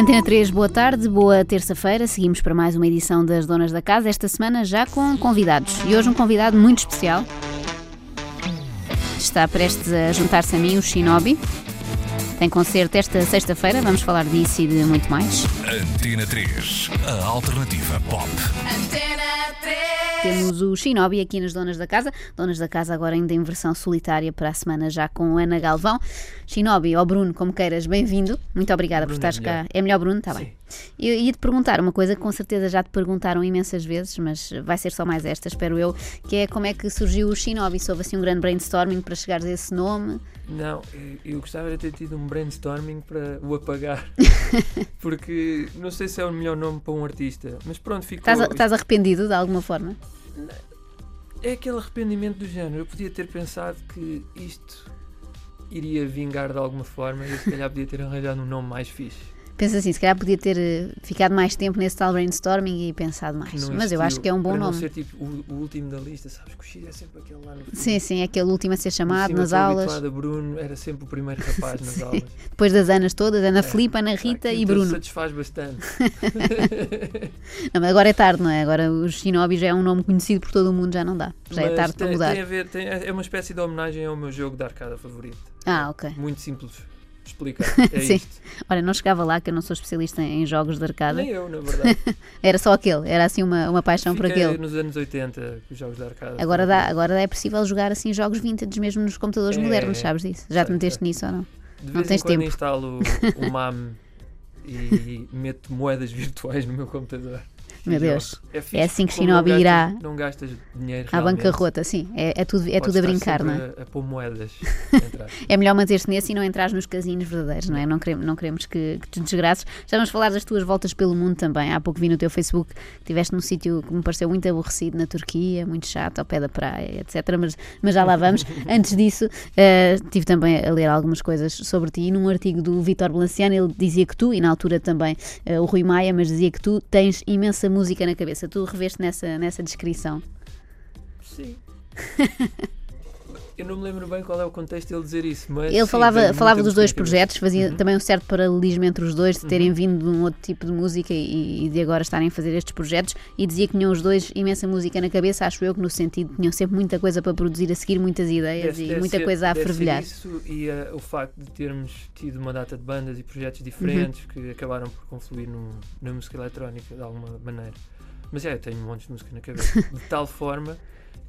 Antena 3, boa tarde, boa terça-feira. Seguimos para mais uma edição das Donas da Casa, esta semana já com convidados. E hoje um convidado muito especial. Está prestes a juntar-se a mim o Shinobi. Tem concerto esta sexta-feira, vamos falar disso e de muito mais. Antena 3, a alternativa pop. Temos o Shinobi aqui nas Donas da Casa. Donas da Casa agora ainda em versão solitária para a semana já com Ana Galvão. Shinobi, ou Bruno, como queiras, bem-vindo. Muito obrigada por Bruno é estares cá. melhor. É melhor Bruno? Está bem. Eu ia-te perguntar uma coisa que com certeza já te perguntaram imensas vezes, mas vai ser só mais esta, espero eu, que é como é que surgiu o Shinobi? Se houve assim um grande brainstorming para chegares a esse nome? Não, eu- gostava de ter tido um brainstorming para o apagar. Porque não sei se é o melhor nome para um artista. Mas pronto, ficou. Estás, estás arrependido de alguma forma? É aquele arrependimento do género. Eu podia ter pensado que isto iria vingar de alguma forma e se calhar podia ter arranjado um nome mais fixe. Pensa assim, se calhar podia ter eh, ficado mais tempo nesse tal brainstorming e pensado mais. Mas eu acho que é um bom para nome. Não ser tipo o, o último da lista, sabes que o X é sempre aquele lá no fim. Sim, sim, é aquele último a ser chamado nas aulas. a Bruno era sempre o primeiro rapaz nas aulas. Depois das Anas todas, Ana É. Filipe, Ana Rita Aquilo e Bruno. satisfaz bastante. Não, mas agora é tarde, não é? Agora o Shinobi já é um nome conhecido por todo o mundo, já não dá. Já é Mas tarde para tem, mudar. tem a ver, tem- é uma espécie de homenagem ao meu jogo de arcada favorito. Ah, ok. Muito simples explicar. É Sim. isto. Olha, não chegava lá que eu não sou especialista em jogos de arcada. Nem eu, na verdade. Era só aquele, era assim uma, uma paixão por Fiquei aquele. nos anos 80 com os jogos de arcada. Agora, dá, agora é possível jogar assim jogos vintage mesmo nos computadores É, modernos, sabes disso? Já te meteste sei. nisso ou não? De não tens tempo. instalo o MAM e meto moedas virtuais no meu computador. Meu Deus. É, fixe, É assim que não Shinobi gastas- irá Não gastas dinheiro À realmente. bancarrota, sim. É, é tudo, é Podes tudo a brincar, não é? A, a pôr moedas. É melhor manter-se nesse e não entrar nos casinos verdadeiros, não é? Não queremos, não queremos que, que te desgraçes. Já vamos falar das tuas voltas pelo mundo também. Há pouco vi no teu Facebook que estiveste num sítio que me pareceu muito aborrecido na Turquia, muito chato, ao pé da praia, etc. Mas, mas já lá vamos. Antes disso, eh, tive também a ler algumas coisas sobre ti. E num artigo do Vitor Balanciano, ele dizia que tu, e na altura também eh, o Rui Maia, mas dizia que tu tens imensa música na cabeça. Tu reveste nessa, nessa descrição. Sim. Eu não me lembro bem qual é o contexto dele dizer isso, mas. Ele sim, falava, falava dos dois projetos, fazia Uhum. também um certo paralelismo entre os dois, de terem Uhum. vindo de um outro tipo de música e, e de agora estarem a fazer estes projetos, e dizia que tinham os dois imensa música na cabeça, acho eu que no sentido tinham sempre muita coisa para produzir a seguir, muitas ideias Deve- e deve muita ser- coisa a fervilhar. Isso e eh, o facto de termos tido uma data de bandas e projetos diferentes Uhum. que acabaram por confluir no- na música eletrónica de alguma maneira. Mas é, eu tenho um monte de música na cabeça. de tal forma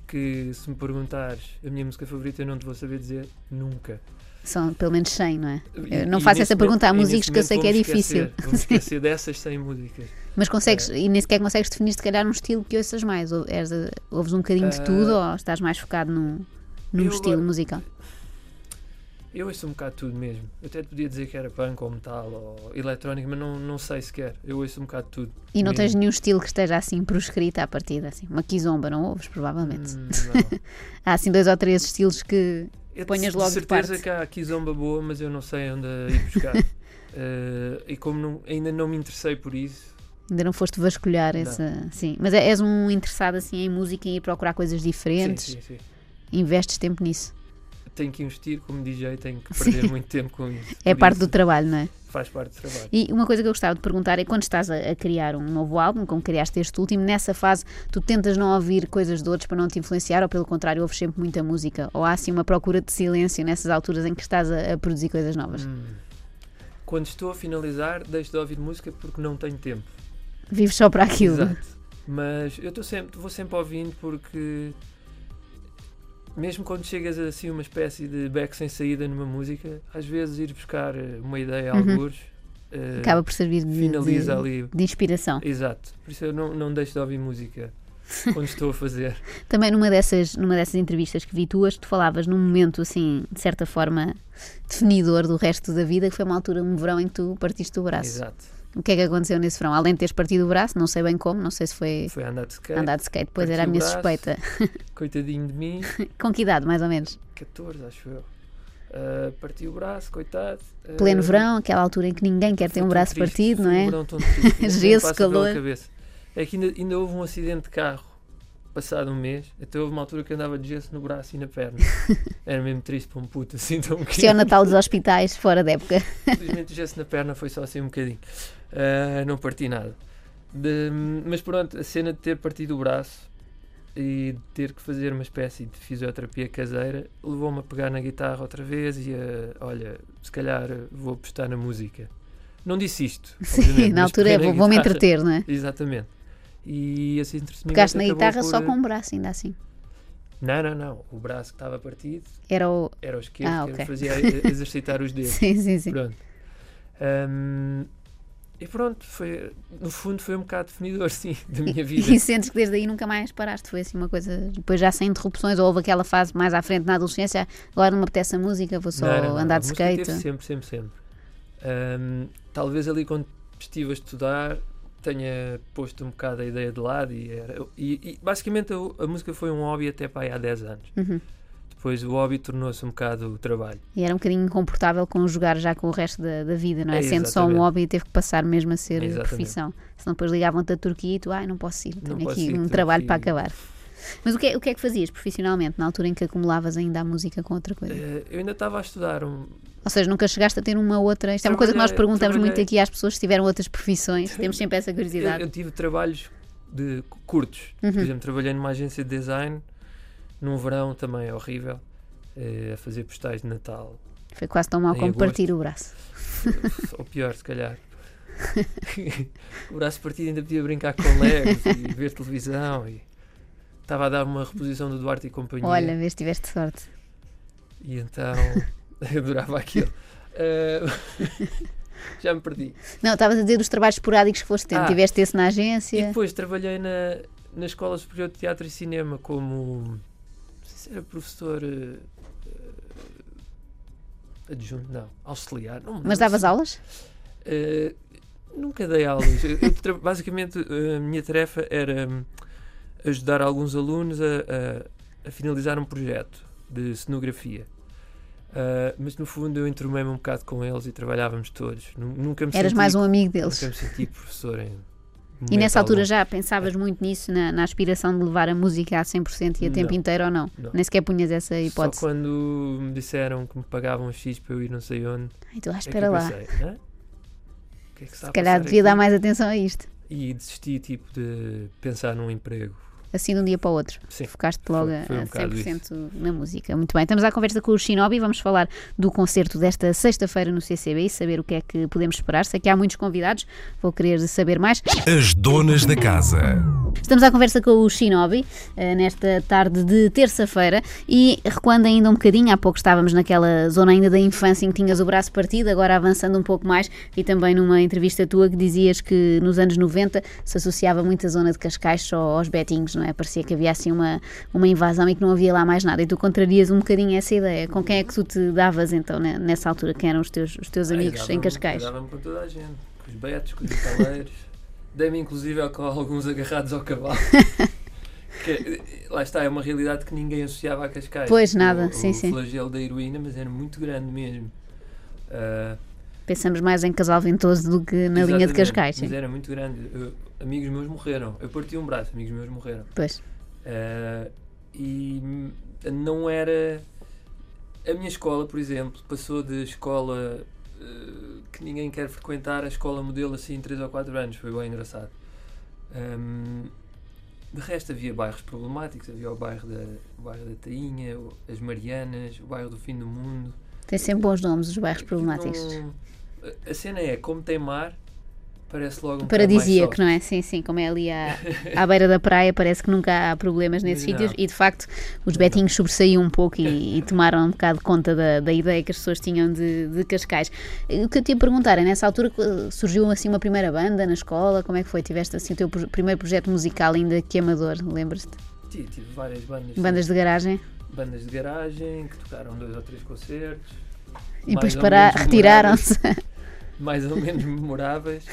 que se me perguntares a minha música favorita, eu não te vou saber dizer nunca. São pelo menos 100, não é? Eu não e faço essa pergunta, há momento- músicos que eu sei que é difícil. esquecer, esquecer dessas 100 músicas. Mas consegues, É. e nem sequer consegues definir se calhar um estilo que ouças mais, ou és, ouves um bocadinho de Ah, tudo ou estás mais focado num, num estilo agora- musical? Eu ouço um bocado tudo mesmo. Eu até te podia dizer que era punk ou metal ou eletrónico, mas não, não sei sequer. Eu ouço um bocado tudo. E não tens mesmo. nenhum estilo que esteja assim proscrito à partida, assim, uma kizomba, não ouves, provavelmente. Hum, não. Há assim dois ou três estilos que. Eu Ponhas logo de certeza parte. que há aqui zomba boa, mas eu não sei onde ir buscar. Eh, e como não- ainda não me interessei por isso, Ainda não foste vasculhar Não. essa. Sim. Mas é- és um interessado assim em música e ir procurar coisas sim, diferentes. sim, sim. Investes tempo nisso. Tenho que investir como DJ, tenho que Sim. perder muito tempo com isso. É parte isso, do trabalho, não é? Faz parte do trabalho. E uma coisa que eu gostava de perguntar é quando estás a, a criar um novo álbum, como criaste este último, nessa fase tu tentas não ouvir coisas de outros para não te influenciar ou pelo contrário ouves sempre muita música? Ou há assim uma procura de silêncio nessas alturas em que estás a, a produzir coisas novas? Hum. Quando estou a finalizar, deixo de ouvir música porque não tenho tempo. Vives só para aquilo? Exato. Mas eu estou sempre, vou sempre ouvindo porque mesmo quando chegas a assim uma espécie de beco sem saída numa música, às vezes ir buscar eh, uma ideia a Uhum. eh, Acaba por servir de, finaliza de, ali. de inspiração. Exato. Por isso eu não, não deixo de ouvir música quando estou a fazer. Também numa dessas, numa dessas entrevistas que vi tuas, tu falavas num momento assim, de certa forma, definidor do resto da vida, que foi uma altura, um verão em que tu partiste o braço. Exato. O que é que aconteceu nesse verão? Além de teres partido o braço, não sei bem como, não sei se foi Foi andar de skate. andar de skate, pois era a minha braço. suspeita. Coitadinho de mim. Com que idade, mais ou menos? 14, acho eu. Uh, parti o braço, coitado. Uh, Pleno verão, aquela altura em que ninguém quer ter um braço triste, partido, não um é? nem Gesso, calor. É que ainda, ainda houve um acidente de carro passado um mês. Até houve uma altura que andava de gesso no braço e na perna. Era mesmo triste para um puto assim tão Isto é o pequeno. Natal dos hospitais, fora da época. Infelizmente o gesso na perna foi só assim um bocadinho. Ah, não parti nada. De- mas pronto, a cena de ter partido o braço e de ter que fazer uma espécie de fisioterapia caseira levou-me a pegar na guitarra outra vez e a, olha, se calhar vou apostar na música. Não disse isto. Sim, na altura é, vou- vou-me guitarra. entreter, não é? Exatamente. E assim simplesmente Pegaste na guitarra por- só com o braço, ainda assim. Não, não, não. O braço que estava partido Era o. era o esquerdo Ah, que fazia exercitar os dedos. Sim, sim, sim. Pronto. Ahm, e pronto, foi, no fundo foi um bocado definidor, sim, da minha vida. E sentes que desde aí nunca mais paraste? Foi assim uma coisa. Depois já sem interrupções, ou houve aquela fase mais à frente na adolescência, agora não me apetece a música, vou só Não, não, andar de skate. sempre, sempre, sempre. Ahm, talvez ali quando estive a estudar tenha posto um bocado a ideia de lado e, era, e, e basicamente a, a música foi um hobby até para aí há 10 anos. Uhum. Depois o hobby tornou-se um bocado o trabalho. E era um bocadinho incomportável conjugar já com o resto da, da vida, não é? É, Sendo só um hobby, teve que passar mesmo a ser profissão. Senão depois ligavam-te a Turquia e tu, ai, não posso ir, Não tenho posso aqui ir, um trabalho aqui- para acabar. Mas o que, é, o que é que fazias profissionalmente, na altura em que acumulavas ainda a música com outra coisa? Eh, eu ainda estava a estudar um, Ou seja, nunca chegaste a ter uma outra. Isto é uma coisa que nós Trabalhei- perguntamos muito aqui às pessoas se tiveram outras profissões. Temos sempre essa Eu, curiosidade. eu tive trabalhos de cu- curtos. Uhum. Por exemplo, trabalhei numa agência de design num verão também é horrível, eh, a fazer postais de Natal. Foi quase tão mal como agosto. partir o braço. Ou pior, se calhar. o braço partido ainda podia brincar com legos e ver televisão. E estava a dar uma reposição do Duarte e companhia. Olha, vês, tiveste sorte. E então adorava aquilo. Eh, já me perdi. Não, estavas a dizer dos trabalhos esporádicos que foste tendo. Ah. Tiveste esse na E agência. depois trabalhei na, na Escola Superior de Teatro e Cinema como. Se era professor. eh, adjunto, não. Auxiliar. Não, Mas davas aulas? Eh, nunca dei aulas. Eu- eu basicamente, a minha tarefa era hum, ajudar alguns alunos a, a- a finalizar um projeto de cenografia. Ah, mas no fundo eu entromei-me um bocado com eles e trabalhávamos todos. Nu- Nunca me Eras senti, mais um amigo deles. Nunca me senti professor em E nessa altura já pensavas muito nisso, na, na aspiração de levar a música a 100% e a tempo Não. inteiro ou não? Não. Nem sequer punhas essa Só hipótese. quando me disseram que me pagavam X para eu ir não sei onde. Ai, tu, ah, é espera eu lá. pensei, "Hã? O que é que Se calhar devia dar aqui?" mais atenção a isto. E desisti tipo de pensar num emprego. Assim de um dia para o outro. Sim. Focaste logo Foi- a- foi um a bocado 100% na música. Muito bem. Estamos à conversa com o Shinobi. Vamos falar do concerto desta sexta-feira no CCB e saber o que é que podemos esperar. Sei que há muitos convidados. Vou querer saber mais. As donas da casa. Estamos à conversa com o Shinobi eh, nesta tarde de terça-feira e recuando ainda um bocadinho, há pouco estávamos naquela zona ainda da infância em que tinhas o braço partido, agora avançando um pouco mais e também numa entrevista tua que dizias que nos anos 90 se associava muito a zona de Cascais só aos betinhos, não é? Parecia que havia assim uma, uma invasão e que não havia lá mais nada e tu contrarias um bocadinho essa ideia. Com quem é que tu te davas então nessa altura? Quem eram os teus, os teus Ai, amigos em dava-me- Cascais? Dava-me com toda a gente, com os betos, com os italeiros. Dei-me inclusive com alguns agarrados ao cavalo. Que, eh, lá está, é uma realidade que ninguém associava a Cascais. Pois, nada, o, sim, o sim. flagelo da heroína, mas era muito grande mesmo. Ah, Pensamos mais em casal ventoso do que na linha de exatamente, Cascais. sim. Mas era muito grande. Eu- amigos meus morreram. Eu parti um braço, amigos meus morreram. Pois. Ah, e não era. A minha escola, por exemplo, passou de escola eh, que ninguém quer frequentar a escola modelo assim 3 ou 4 anos. Foi bem engraçado. Hum, de resto, havia bairros problemáticos. Havia o bairro da, o bairro da Tainha, as Marianas, o bairro do Fim do Mundo. Tem sempre bons nomes os bairros problemáticos. Não- a- cena é, como tem mar, parece logo um Paradisíaco, não é? Sim, sim, como é ali à, à beira da praia, parece que nunca há problemas nesses Não. sítios e de facto os betinhos sobressaíam um pouco e, e tomaram um bocado conta da, da ideia que as pessoas tinham de, de Cascais. O que eu te ia perguntar é, nessa altura eh, surgiu assim uma primeira banda na escola, como é que foi? Tiveste assim o teu primeiro projeto musical ainda que amador, lembras-te? Tive, tive várias bandas. Bandas de garagem bandas de garagem que tocaram dois ou três concertos. e depois para, retiraram-se. mais ou menos memoráveis.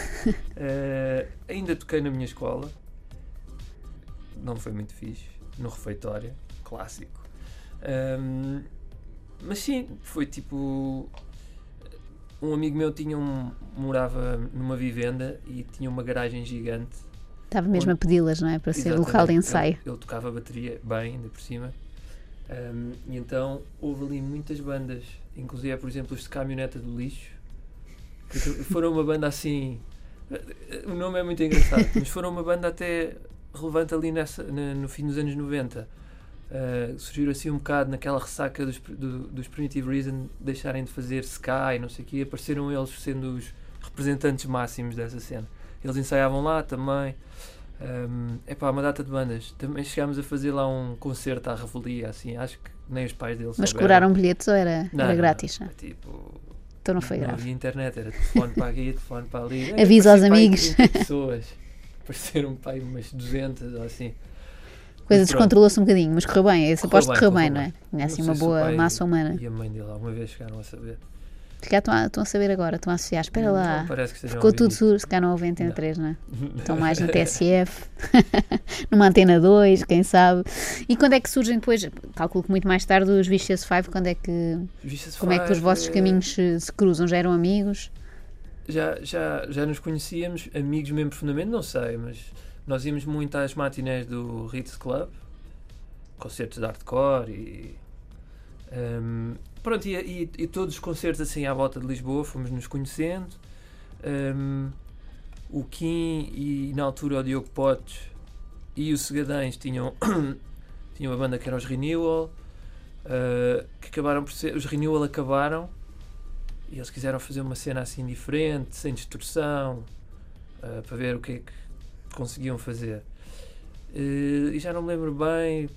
Eh, ainda toquei na minha escola, não foi muito fixe, no refeitório, clássico. Ahm, mas sim, foi tipo. Um amigo meu tinha um, morava numa vivenda e tinha uma garagem gigante. Estava mesmo a pedi-las, não é? Para ser local de ensaio. Ele, ele tocava bateria bem, ainda por cima. Um, e então houve ali muitas bandas, inclusive, por exemplo, os de Caminhoneta do Lixo, que foram uma banda assim O nome é muito engraçado, mas foram uma banda até relevante ali nessa, na- no fim dos anos 90. Uh, surgiram assim um bocado naquela ressaca dos, do- dos Primitive Reason deixarem de fazer Sky e não sei o quê, apareceram eles sendo os representantes máximos dessa cena. Eles ensaiavam lá também. Um, é pá, uma data de bandas. Também chegámos a fazer lá um concerto à revelia, assim, acho que nem os pais deles Mas cobraram bilhetes ou era, Não, era não, grátis? não, é tipo, Então não foi não grave. havia internet, era telefone para aqui, telefone para ali. É, Avisa aos amigos. 30 pessoas. Apareceram para aí umas 200 ou assim. Coisa descontrolou-se um bocadinho, mas correu bem. Esse aposto que bem, correu bem, correu não é? Tinha assim Não uma boa pai massa humana. E a mãe dele alguma vez chegaram a saber. Se calhar estão a, estão a saber agora, estão a associar. Espera lá. Que estejam Ficou tudo surdo, se calhar não houve Antena 3, não é? Estão mais no TSF, numa Antena 2, quem sabe. E quando é que surgem depois, calculo que muito mais tarde, os Vicious Five, quando é que, Vicious como é que os vossos eh, caminhos se, se cruzam? Já eram amigos? Já, já, já nos conhecíamos, amigos mesmo profundamente, não sei, mas nós íamos muito às matinés do Ritz Club, concertos de hardcore e. ehm, pronto, e, e, e todos os concertos assim à volta de Lisboa fomos nos conhecendo. Ehm, o Kim e na altura o Diogo Potes e o Segadães tinham, tinham uma banda que era os Renewal, eh, que acabaram por ser. Os Renewal acabaram e eles quiseram fazer uma cena assim diferente, sem distorção, eh, para ver o que é que conseguiam fazer. Eh, e já não me lembro bem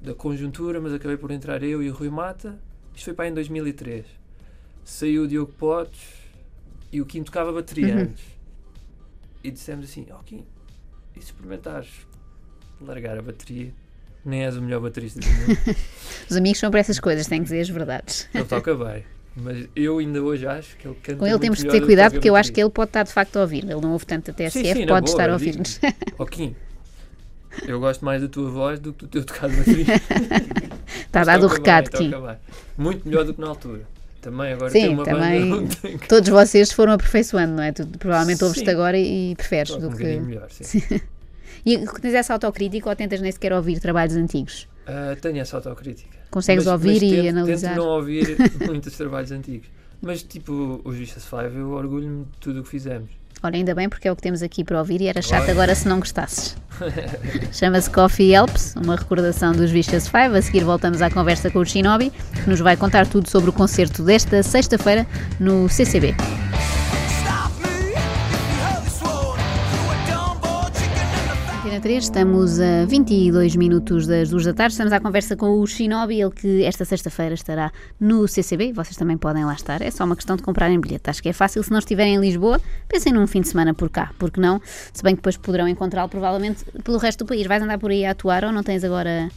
da conjuntura, mas acabei por entrar eu e o Rui Mata. Isto foi para aí em 2003. Saiu o Diogo Potes e o Kim tocava bateria Uhum. antes. E dissemos assim: Ó Kim, e se experimentares largar a bateria? Nem és o melhor baterista do mundo. Os amigos são para essas coisas, têm que dizer as verdades. Ele toca bem. Mas eu ainda hoje acho que ele canta Com ele temos de ter cuidado porque eu acho que ele pode estar de facto a ouvir. Ele não ouve tanto a TSF, sim, na pode boa, estar a ouvir-nos. Ó Kim, eu gosto mais da tua voz do que do teu tocado de bateria. Está dado o recado, Kim. Muito melhor do que na altura. Também agora Sim, tem uma também- banda Todos vocês foram aperfeiçoando, não é? Tu provavelmente ouves-te agora e, e preferes toca do um que. melhor, sim. E tens essa autocrítica ou tentas nem sequer ouvir trabalhos antigos? Ah, tenho essa autocrítica. Consegues Mas- ouvir mas e tento, analisar? Tento não ouvir muitos trabalhos antigos. Mas tipo, os Vicious Five, eu orgulho-me de tudo o que fizemos. Olha, ainda bem porque é o que temos aqui para ouvir e era chato Olha. agora se não gostasses. Chama-se Coffee Helps, uma recordação dos Vicious Five. A seguir voltamos à conversa com o Shinobi, que nos vai contar tudo sobre o concerto desta sexta-feira no CCB. Antena 3, estamos a 22 minutos das 2 da tarde, estamos à conversa com o Shinobi, ele que esta sexta-feira estará no CCB, vocês também podem lá estar, é só uma questão de comprarem bilhete, acho que é fácil, se não estiverem em Lisboa, pensem num fim de semana por cá, porque não, se bem que depois poderão encontrá-lo provavelmente pelo resto do país, vais andar por aí a atuar ou não tens agora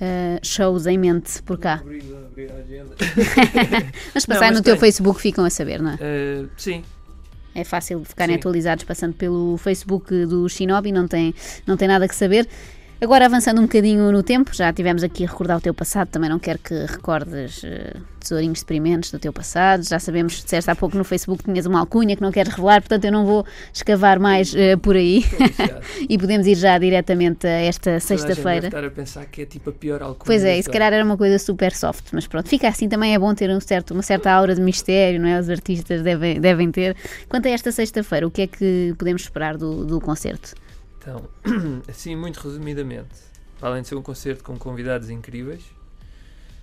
ah, shows em mente por cá? Agenda. Mas Não, passar mas no teu tenho. Facebook ficam a saber, não é? Ah, sim, É fácil de ficarem Sim. atualizados passando pelo Facebook do Shinobi, não tem, não tem nada que saber. Agora avançando um bocadinho no tempo, já tivemos aqui a recordar o teu passado, também não quero que recordes eh, tesourinhos experimentos do teu passado, já sabemos, disseste há pouco no Facebook que tinhas uma alcunha que não queres revelar, portanto eu não vou escavar mais eh, por aí e podemos ir já diretamente a esta sexta-feira. estar a pensar que é tipo a pior alcunha Pois é, e se calhar era uma coisa super soft, mas pronto, fica assim também é bom ter um certo, uma certa aura de mistério, não é? Os artistas devem, devem ter. Quanto a esta sexta-feira, o que é que podemos esperar do, do concerto? Então, assim, muito resumidamente, para além de ser um concerto com convidados incríveis,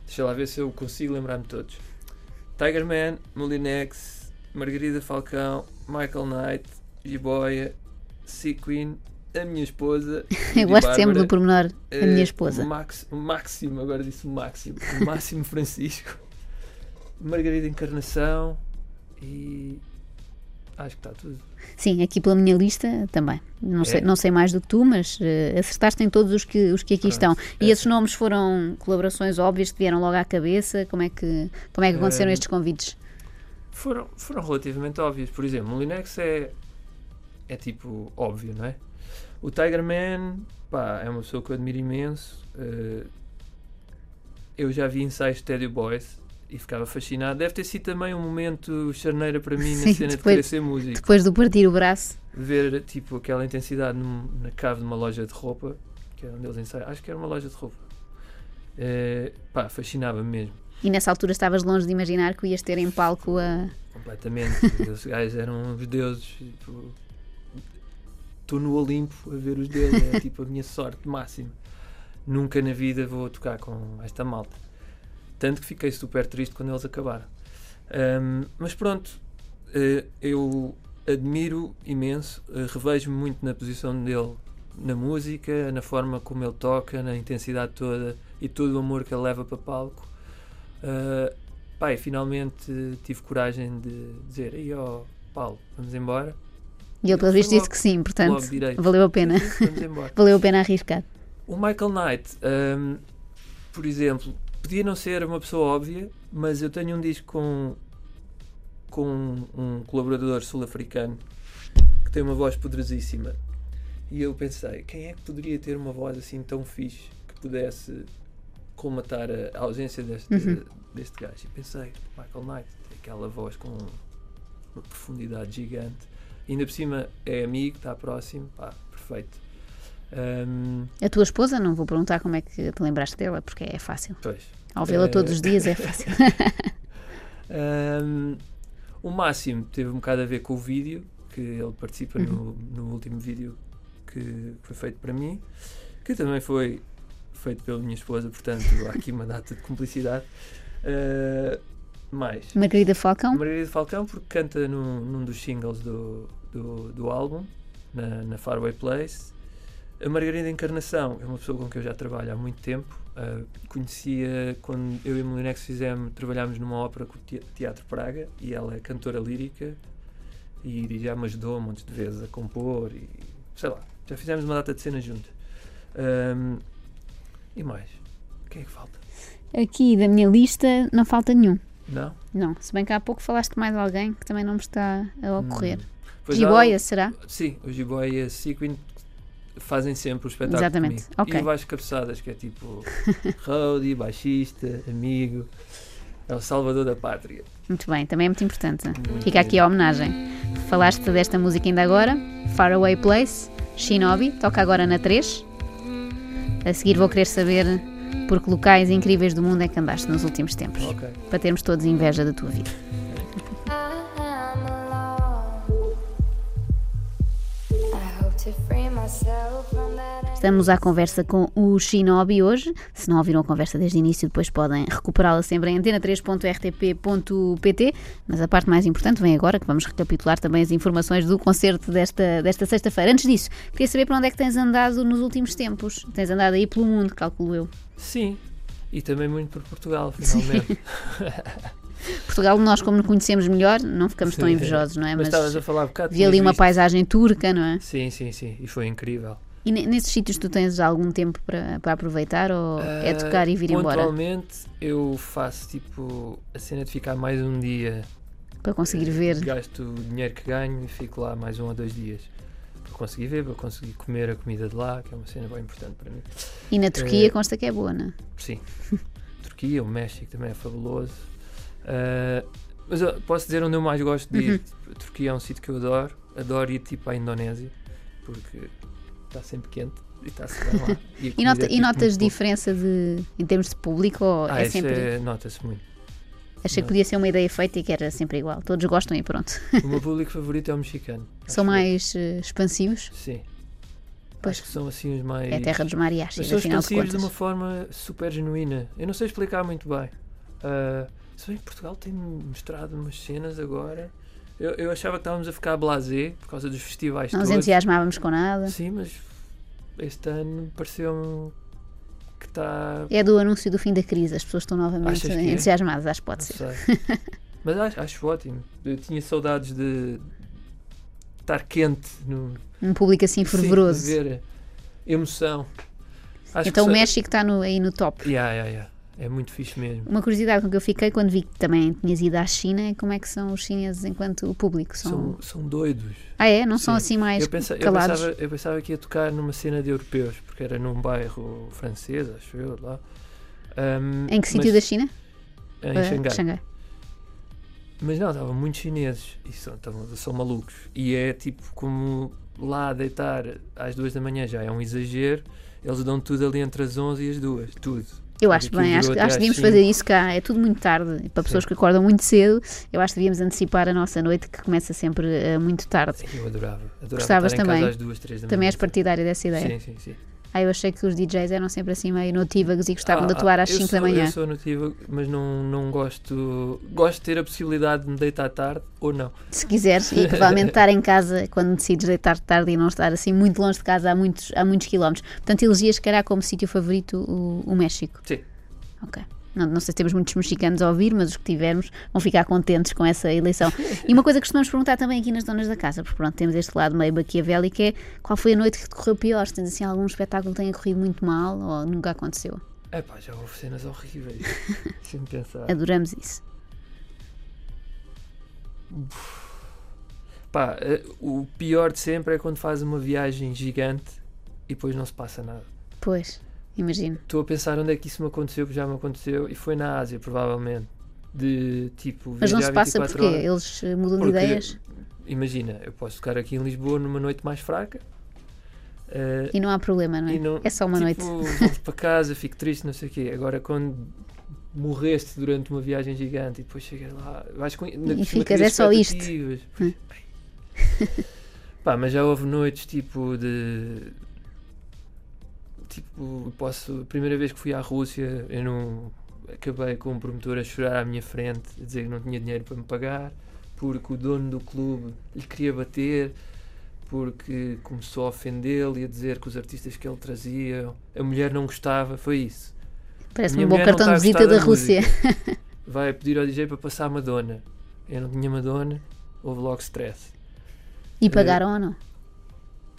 deixa lá ver se eu consigo lembrar-me todos. Tiger Man, Molinex, Margarida Falcão, Michael Knight, Jiboia, Sea Queen, a minha esposa. Eu gosto sempre Bárbara, do pormenor, a eh, minha esposa. O, Max, o Máximo, agora disse o Máximo, o Máximo Francisco, Margarida Encarnação e. Acho que está tudo. Sim, aqui pela minha lista também. Não, sei, É? não sei mais do que tu, mas eh, acertaste em todos os que, os que aqui estão. Pronto, E é. esses nomes foram colaborações óbvias que vieram logo à cabeça? Como é que, como é que aconteceram Eh, estes convites? Foram, foram relativamente óbvios. Por exemplo, o Linux é, é tipo óbvio, não é? O Tiger Man, pá, é uma pessoa que eu admiro imenso. eh, eu já vi ensaios de Teddy Boys e ficava fascinado. Deve ter sido também um momento charneira para mim Sim, na cena de depois- querer ser músico. Depois de partir o braço, Ver tipo aquela intensidade num- na cave de uma loja de roupa, que era onde eles ensaiam. Acho que era uma loja de roupa. Eh, pá, fascinava-me mesmo. e nessa altura estavas longe de imaginar que ias ter em palco a, completamente. Os gajos eram os deuses. tipo, Estou no Olimpo a ver os deuses, é tipo a minha sorte máxima. Nunca na vida vou tocar com esta malta. Tanto que fiquei super triste quando eles acabaram. Ahm, mas pronto, eh, eu admiro imenso, eh, revejo-me muito na posição dele na música, na forma como ele toca, na intensidade toda e todo o amor que ele leva para palco. Uh, pá, e finalmente tive coragem de dizer: aí ó, Paulo, vamos embora. E ele, pelo visto, disse que sim, portanto, valeu a pena. Vamos embora. Valeu a pena arriscar. O Michael Knight, hum, por exemplo, podia não ser uma pessoa óbvia, mas eu tenho um disco com, com um colaborador sul-africano que tem uma voz poderosíssima. E eu pensei, quem é que poderia ter uma voz assim tão fixe que pudesse colmatar a, ausência deste, Uhum. deste gajo? E pensei, Michael Knight, tem aquela voz com uma profundidade gigante. E ainda por cima é amigo, está próximo, pá, perfeito. Hum, A tua esposa, não vou perguntar como é que te lembraste dela, porque é fácil. pois. Ao vê-la Eh, todos os dias é fácil. Ahm, o máximo teve um bocado a ver com o vídeo, que ele participa no, Uhum. no último vídeo que foi feito para mim, que também foi feito pela minha esposa, portanto há aqui uma data de cumplicidade. Ah, mais. Margarida Falcão, Margarida Falcão, porque canta num, num dos singles do, do, do álbum, na, na Faraway Place. A Margarida Encarnação é uma pessoa com quem eu já trabalho há muito tempo. Ah, conhecia quando eu e a Molinex fizemos, trabalhámos numa ópera com o Te- Teatro Praga e ela é cantora lírica e já me ajudou montes de vezes a compor e sei lá, já fizemos uma data de cenas juntas. Ahm, e mais? Quem é que falta? aqui da minha lista não falta nenhum. Não? Não, se bem que há pouco falaste mais alguém que também não me está a ocorrer. Hum. Jiboia, será? Sim, o Jiboia Sequin fazem sempre o espetáculo Exatamente, comigo. ok. E o Vasco Cabeçadas, que é tipo roadie, baixista, amigo, é o salvador da pátria. Muito bem, também é muito importante. Muito Fica aqui a homenagem. Falaste desta música ainda agora, Faraway Place, Shinobi, toca agora na 3. A seguir vou querer saber por que locais incríveis do mundo é que andaste nos últimos tempos, Ok. para termos todos inveja da tua vida. Estamos à conversa com o Shinobi hoje. Se não ouviram a conversa desde o início, depois podem recuperá-la sempre em antena3.rtp.pt. Mas a parte mais importante vem agora, que vamos recapitular também as informações do concerto desta, desta sexta-feira. Antes disso, queria saber para onde é que tens andado nos últimos tempos. Tens andado aí pelo mundo, calculo eu. Sim, e também muito por Portugal, finalmente. Portugal, nós como nos conhecemos melhor, não ficamos tão Sim. invejosos, não é? Mas estavas a falar um bocado. vi ali uma visto- paisagem turca, não é? Sim, sim, sim, e foi incrível. E ne- nesses sítios tu tens algum tempo para, para aproveitar ou é Ah, tocar e vir embora? Pontualmente eu faço tipo a cena de ficar mais um dia Para conseguir ver. Gasto o dinheiro que ganho e fico lá mais um ou dois dias. Para conseguir ver, para conseguir comer a comida de lá, que é uma cena bem importante para mim. E na Turquia Eh, consta que é boa, não é? Sim. Turquia, o México também é fabuloso. Ah, mas eu posso dizer onde eu mais gosto de ir. Uhum. Tipo, a Turquia é um sítio que eu adoro. Adoro ir tipo à Indonésia, porque está sempre quente e está-se bem lá. E, comida nota- é, e tipo, notas muito boa. diferença de, em termos de público ou Ah, é sempre. é- nota-se muito. Achei que podia ser uma ideia feita e que era sempre igual. Todos gostam e pronto. O meu público favorito é o mexicano. São mais eh, expansivos. Sim. Pois. Acho que são assim os mais. É a terra dos mariachis, Mas são de expansivos de, contas. uma forma super genuína. Eu não sei explicar muito bem. Ah, se bem que Portugal tem mostrado umas cenas agora. Eu, eu achava que estávamos a ficar blasé por causa dos festivais Não nos todos. entusiasmávamos com nada. Sim, mas este ano pareceu-me que está. É do anúncio do fim da crise. As pessoas estão novamente Achas que é? entusiasmadas, acho que pode Não ser. sei. mas acho, acho ótimo. Eu tinha saudades de estar quente no Um público assim sim, fervoroso. de ver emoção. Acho então o que se- México está no- aí no top. Yeah, yeah, yeah. É muito fixe mesmo. Uma curiosidade com que eu fiquei quando vi que também tinhas ido à China é como é que são os chineses enquanto o público. São... São, são doidos. Ah, é? Não são Sim. assim mais Eu, pensa- eu calados? pensava, eu pensava que ia tocar numa cena de europeus, porque era num bairro francês, acho eu, lá. Ahm, Em que sítio da China? Em Eh, Xangai. Mas não, estavam muitos chineses e são, estavam- são malucos. E é tipo como lá deitar às duas da manhã já é um exagero. Eles dão tudo ali entre as 11 e as duas, tudo. Eu acho bem, acho, acho que devíamos cinco. fazer isso cá. É tudo muito tarde. Para pessoas que acordam muito cedo, eu acho que devíamos antecipar a nossa noite, que começa sempre eh, muito tarde. Eu adorava. adorava Gostavas também? duas, Também és partidária dessa ideia. Sim, sim, sim. Ah, eu achei que os DJs eram sempre assim meio notívagos e gostavam de Ah, atuar às eu 5 da manhã. Eu sou notívago, mas não, não gosto. Gosto de ter a possibilidade de me deitar tarde ou não. Se quiseres, e provavelmente estar em casa quando decides deitar tarde e não estar assim muito longe de casa há muitos, há muitos quilómetros. Portanto, elegias, se calhar, como sítio favorito o, o México. Sim. Ok. Não, não sei se temos muitos mexicanos a ouvir, mas os que tivermos vão ficar contentes com essa eleição. E uma coisa que costumamos perguntar também aqui nas donas da casa, porque pronto, temos este lado meio maquiavélico, é qual foi a noite que te correu pior? Se tens assim algum espetáculo que tenha corrido muito mal ou nunca aconteceu? É pá, já houve cenas horríveis. Deixa-me pensar. Adoramos isso. Pá, eh, o pior de sempre é quando fazes uma viagem gigante e depois não se passa nada. Pois, imagino. Estou a pensar onde é que isso me aconteceu, porque já me aconteceu, e foi na Ásia, provavelmente. De tipo. Mas não se passa 24 porque horas. eles eh, mudam Porque, de ideias Imagina, eu posso tocar aqui em Lisboa numa noite mais fraca. eh, e não há problema, não é? não- é só uma noite. tipo, volto para casa, fico triste, não sei o quê. Agora, quando morreste durante uma viagem gigante e depois chegas lá, vais com. ainda E ficas, é só isto. Hum. Pá, mas já houve noites tipo de. Tipo, posso. A primeira vez que fui à Rússia, eu não. Acabei com um promotor a chorar à minha frente, a dizer que não tinha dinheiro para me pagar, porque o dono do clube lhe queria bater, porque começou a ofendê-lo e a dizer que os artistas que ele trazia, a mulher não gostava, foi isso. Parece-me Minha um bom cartão de visita gostar da Rússia. música. Vai pedir ao DJ para passar Madonna. Eu não tinha Madonna, houve logo stress. E pagaram ou não?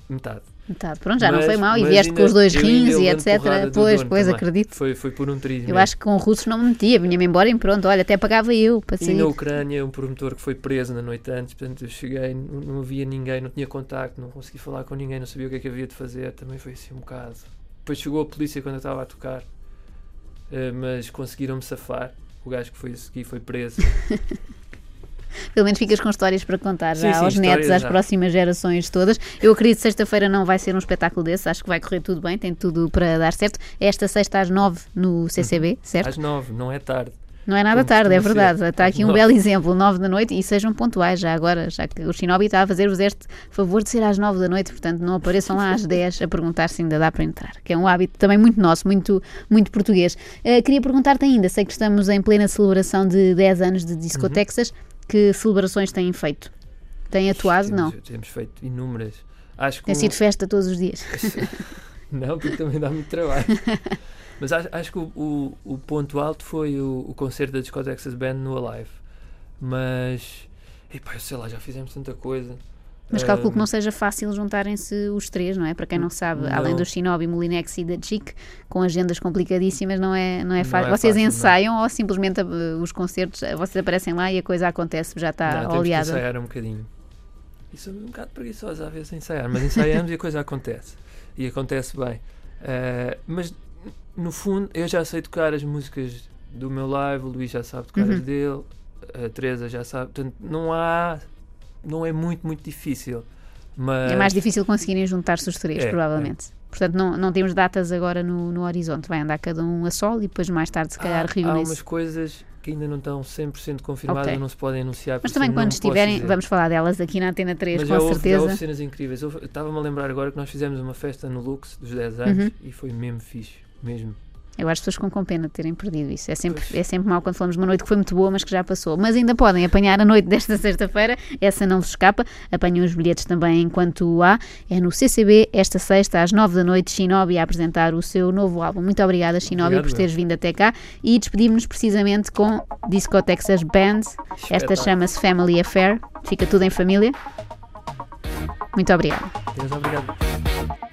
Metade. Metade. Pronto, já não Mas- foi mal. E vieste ainda- com os dois rins e etc. Pois, pois, acredito. Foi, foi por um triz Eu mesmo. acho que com russos não me metia, vinha-me embora e pronto, olha, até pagava eu para E sair. na Ucrânia, um promotor que foi preso na noite antes, portanto eu cheguei, não, não havia ninguém, não tinha contacto, não consegui falar com ninguém, não sabia o que é que havia de fazer, também foi assim um bocado. Depois chegou a polícia quando eu estava a tocar, eh, mas conseguiram-me safar. O gajo que foi a seguir foi preso. Pelo menos ficas com histórias para contar já Sim, sim, aos netos, às já. próximas gerações todas. Eu acredito que sexta-feira não vai ser um espetáculo desse, acho que vai correr tudo bem, tem tudo para dar certo. Esta sexta às nove no CCB, certo? Às nove, não é tarde. Não é nada como tarde, é verdade. ser. Está aqui um belo exemplo, nove da noite, e sejam pontuais já agora, já que o Shinobi está a fazer-vos este favor de ser às nove da noite, portanto não apareçam lá às dez a perguntar se ainda dá para entrar, que é um hábito também muito nosso, muito, muito português. Eh, queria perguntar-te ainda, sei que estamos em plena celebração de 10 anos de Disco Uhum. Texas, que celebrações têm feito? Têm atuado? temos, Não. Temos feito inúmeras. Acho que Tem um- sido festa todos os dias. Não, porque também dá muito trabalho. Mas acho, acho que o, o, o ponto alto foi o, o concerto da Disco Texas Band no Alive. Mas, epá, eu sei lá, já fizemos tanta coisa. Mas calculo que Ahm, não seja fácil juntarem-se os três, não é? Para quem não sabe, Não. além do Shinobi, Molinex e da Chic, com agendas complicadíssimo, não é, não é Não fácil. é vocês fácil, não. ensaiam ou simplesmente uh, os concertos, uh, vocês aparecem lá e a coisa acontece, já está não, temos que oleada? ensaiar um bocadinho. E somos um bocado preguiçosos às vezes a ensaiar, mas ensaiamos e a coisa acontece. E acontece bem. Ah, mas, no fundo, eu já sei tocar as músicas do meu live, o Luís já sabe tocar Uhum. as dele, a Teresa já sabe. Portanto, não há. Não é muito, muito difícil. Mas É mais difícil conseguirem juntar-se os três, É, provavelmente. Portanto, não, não temos datas agora no, no horizonte. Vai andar cada um a sol e depois mais tarde, se calhar, há, há reúnem-se. umas coisas que ainda não estão 100% confirmadas Ok. ou não se podem anunciar. Mas também quando estiverem, vamos falar delas aqui na Antena 3, Mas com já houve, já certeza. houve cenas incríveis. Estava-me a lembrar agora que nós fizemos uma festa no Lux dos 10 anos Uhum. e foi mesmo fixe, mesmo. Eu acho pessoas ficam com pena de terem perdido isso. É sempre, Pois. é sempre mau quando falamos de uma noite que foi muito boa, mas que já passou. Mas ainda podem apanhar a noite desta sexta-feira, essa não vos escapa. Apanham os bilhetes também enquanto há. É no CCB, esta sexta, às nove da noite, Shinobi a apresentar o seu novo álbum. Muito obrigada, Shinobi, Obrigado, por teres vindo até cá. E despedimos-nos precisamente com Disco Texas Band. Esta chama-se Family Affair. Fica tudo em família. Muito obrigada. Deus obrigado.